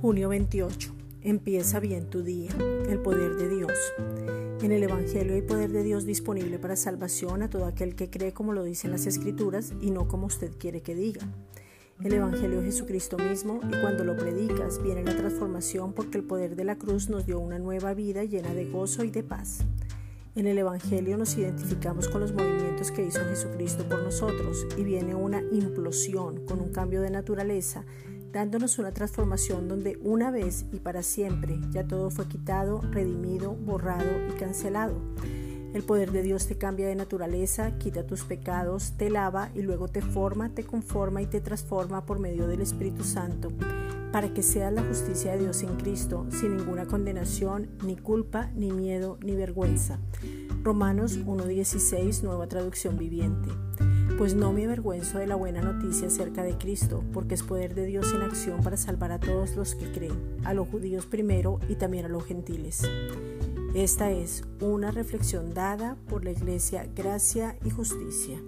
Junio 28. Empieza bien tu día. El poder de Dios. En el Evangelio hay poder de Dios disponible para salvación a todo aquel que cree como lo dicen las Escrituras y no como usted quiere que diga. El Evangelio de Jesucristo mismo y cuando lo predicas viene la transformación porque el poder de la cruz nos dio una nueva vida llena de gozo y de paz. En el Evangelio nos identificamos con los movimientos que hizo Jesucristo por nosotros y viene una implosión con un cambio de naturaleza, dándonos una transformación donde una vez y para siempre ya todo fue quitado, redimido, borrado y cancelado. El poder de Dios te cambia de naturaleza, quita tus pecados, te lava y luego te forma, te conforma y te transforma por medio del Espíritu Santo para que seas la justicia de Dios en Cristo, sin ninguna condenación, ni culpa, ni miedo, ni vergüenza. Romanos 1.16, nueva traducción viviente. Pues no me avergüenzo de la buena noticia acerca de Cristo, porque es poder de Dios en acción para salvar a todos los que creen, a los judíos primero y también a los gentiles. Esta es una reflexión dada por la Iglesia Gracia y Justicia.